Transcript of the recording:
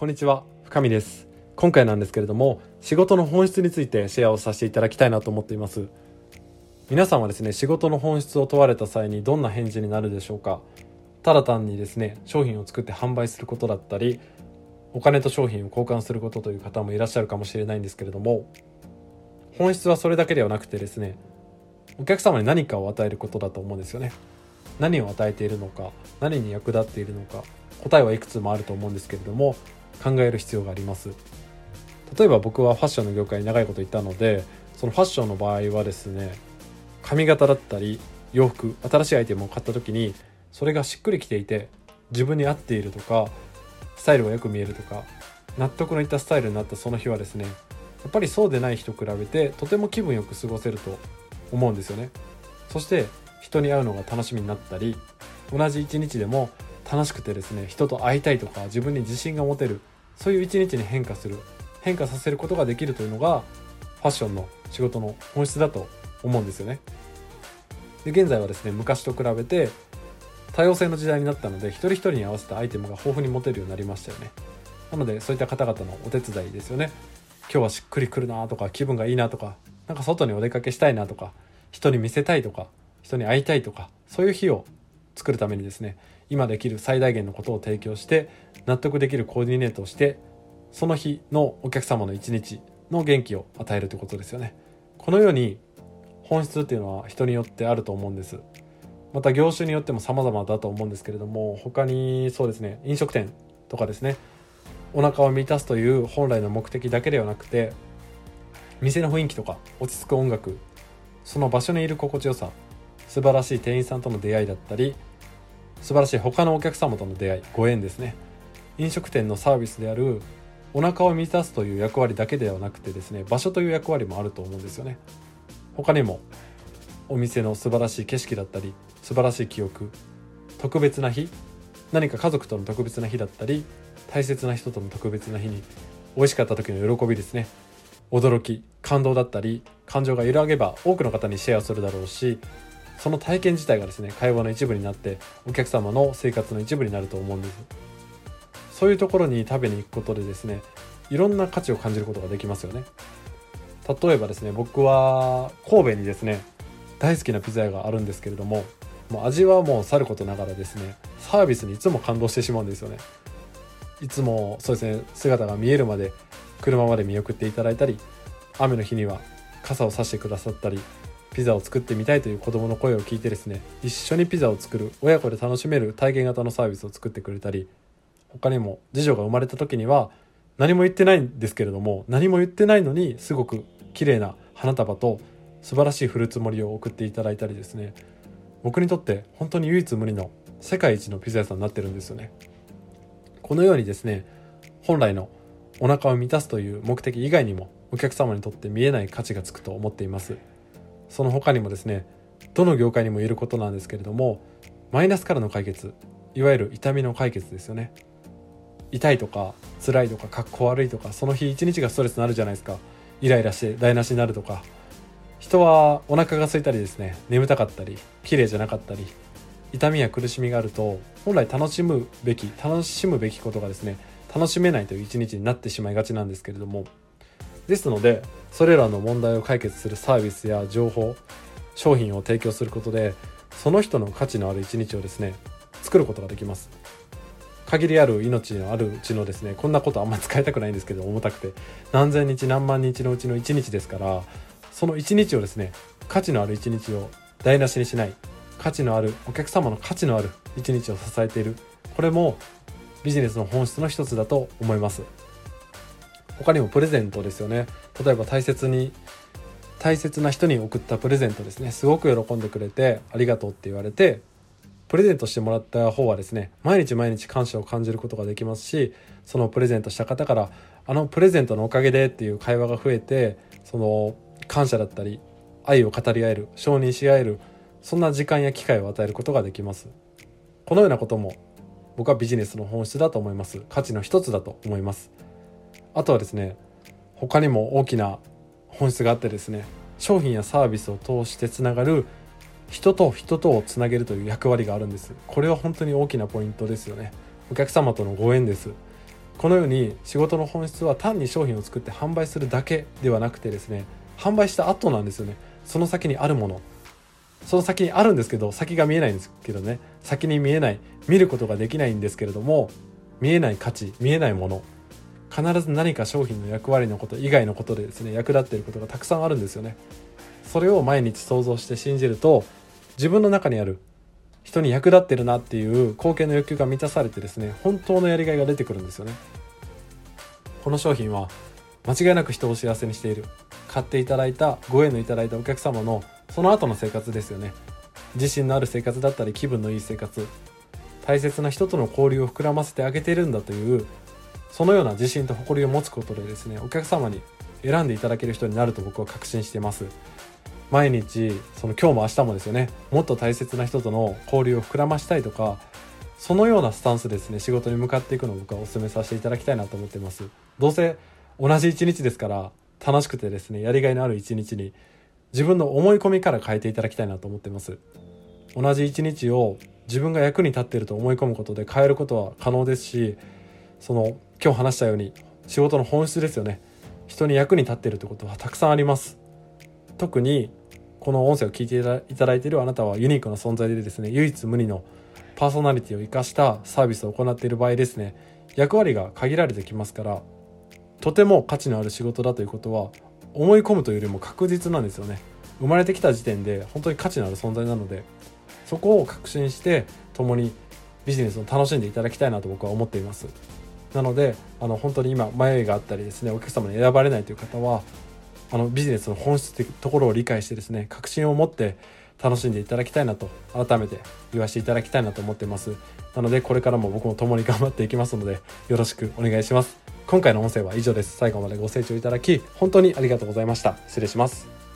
こんにちは深見です。今回なんですけれども仕事の本質についてシェアをさせていただきたいなと思っています。皆さんはですね仕事の本質を問われた際にどんな返事になるでしょうか？ただ単にですね商品を作って販売することだったりお金と商品を交換することという方もいらっしゃるかもしれないんですけれども本質はそれだけではなくてですねお客様に何かを与えることだと思うんですよね。何を与えているのか何に役立っているのか答えはいくつもあると思うんですけれども考える必要があります。例えば僕はファッションの業界に長いこといたのでそのファッションの場合はですね髪型だったり洋服新しいアイテムを買った時にそれがしっくりきていて自分に合っているとかスタイルがよく見えるとか納得のいったスタイルになったその日はですねやっぱりそうでない日と比べてとても気分よく過ごせると思うんですよね。そして人に会うのが楽しみになったり同じ一日でも楽しくてですね人と会いたいとか自分に自信が持てるそういう一日に変化する変化させることができるというのがファッションの仕事の本質だと思うんですよね。で現在はですね昔と比べて多様性の時代になったので一人一人に合わせたアイテムが豊富に持てるようになりましたよね。なのでそういった方々のお手伝いですよね。今日はしっくりくるなとか気分がいいなとかなんか外にお出かけしたいなとか人に見せたいとか人に会いたいとかそういう日を作るためにですね今できる最大限のことを提供して納得できるコーディネートをしてその日のお客様の一日の元気を与えるということですよね。このように本質っていうのは人によってあると思うんです。また業種によっても様々だと思うんですけれども他にそうですね飲食店とかですねお腹を満たすという本来の目的だけではなくて店の雰囲気とか落ち着く音楽その場所にいる心地よさ素晴らしい店員さんとの出会いだったり素晴らしい他のお客様との出会いご縁ですね。飲食店のサービスであるお腹を満たすという役割だけではなくてですね場所という役割もあると思うんですよね。他にもお店の素晴らしい景色だったり素晴らしい記憶特別な日何か家族との特別な日だったり大切な人との特別な日に美味しかった時の喜びですね。驚き感動だったり感情が揺らげば多くの方にシェアするだろうしその体験自体がですね会話の一部になってお客様の生活の一部になると思うんです。そういうところに食べに行くことでですねいろんな価値を感じることができますよね。例えばですね僕は神戸にですね大好きなピザ屋があるんですけれどももう味はもうさることながらですねサービスにいつも感動してしまうんですよね。いつもそうですね姿が見えるまで車まで見送っていただいたり雨の日には傘を差してくださったりピザを作ってみたいという子どもの声を聞いてですね一緒にピザを作る親子で楽しめる体験型のサービスを作ってくれたり他にも次女が生まれた時には何も言ってないんですけれども何も言ってないのにすごく綺麗な花束と素晴らしいフルーツ盛りを送っていただいたりですね。僕にとって本当に唯一無二の世界一のピザ屋さんになってるんですよね。このようにですね本来のお腹を満たすという目的以外にもお客様にとって見えない価値がつくと思っています。その他にもですねどの業界にも言えることなんですけれどもマイナスからの解決いわゆる痛みの解決ですよね。痛いとか辛いとかかっこ悪いとかその日一日がストレスになるじゃないですか。イライラして台無しになるとか。人はお腹が空いたりですね眠たかったり綺麗じゃなかったり痛みや苦しみがあると本来楽しむべき楽しむべきことがですね楽しめないという一日になってしまいがちなんですけれどもですのでそれらの問題を解決するサービスや情報商品を提供することでその人の価値のある一日をですね作ることができます。限りある命のあるうちのですねこんなことあんま使いたくないんですけど重たくて。何千日何万日のうちの1日ですからその1日をですね価値のある1日を台無しにしない価値のあるお客様の価値のある1日を支えている。これもビジネスの本質の一つだと思います。他にもプレゼントですよね。例えば大切に大切な人に送ったプレゼントですね。すごく喜んでくれてありがとうって言われてプレゼントしてもらった方はですね毎日毎日感謝を感じることができますしそのプレゼントした方からあのプレゼントのおかげでっていう会話が増えてその感謝だったり愛を語り合える承認し合えるそんな時間や機会を与えることができます。このようなことも僕はビジネスの本質だと思います。価値の一つだと思います。あとはですね他にも大きな本質があってですね商品やサービスを通してつながる人と人とをつなげるという役割があるんです。これは本当に大きなポイントですよね。お客様とのご縁です。このように仕事の本質は単に商品を作って販売するだけではなくてですね販売した後なんですよね。その先にあるもの。その先にあるんですけど先が見えないんですけどね。先に見えない見ることができないんですけれども見えない価値見えないもの。必ず何か商品の役割のこと以外のことでですね役立っていることがたくさんあるんですよね。それを毎日想像して信じると自分の中にある人に役立ってるなっていう貢献の欲求が満たされてですね本当のやりがいが出てくるんですよね。この商品は間違いなく人を幸せにしている。買っていただいたご縁のいただいたお客様のその後の生活ですよね。自信のある生活だったり気分のいい生活。大切な人との交流を膨らませてあげているんだというそのような自信と誇りを持つことでですねお客様に選んでいただける人になると僕は確信しています。毎日その今日も明日もですよねもっと大切な人との交流を膨らましたいとかそのようなスタンスですね仕事に向かっていくのを僕はお勧めさせていただきたいなと思ってます。どうせ同じ一日ですから楽しくてですねやりがいのある一日に自分の思い込みから変えていただきたいなと思ってます。同じ一日を自分が役に立っていると思い込むことで変えることは可能ですしその今日話したように仕事の本質ですよね。人に役に立っているということはたくさんあります。特にこの音声を聞いていただいているあなたはユニークな存在でですね唯一無二のパーソナリティを生かしたサービスを行っている場合ですね役割が限られてきますからとても価値のある仕事だということは思い込むというよりも確実なんですよね。生まれてきた時点で本当に価値のある存在なのでそこを確信して共にビジネスを楽しんでいただきたいなと僕は思っています。なのであの本当に今迷いがあったりですねお客様に選ばれないという方はあのビジネスの本質というところを理解してですね確信を持って楽しんでいただきたいなと改めて言わせていただきたいなと思ってます。なのでこれからも僕も共に頑張っていきますのでよろしくお願いします。今回の音声は以上です。最後までご清聴いただき本当にありがとうございました。失礼します。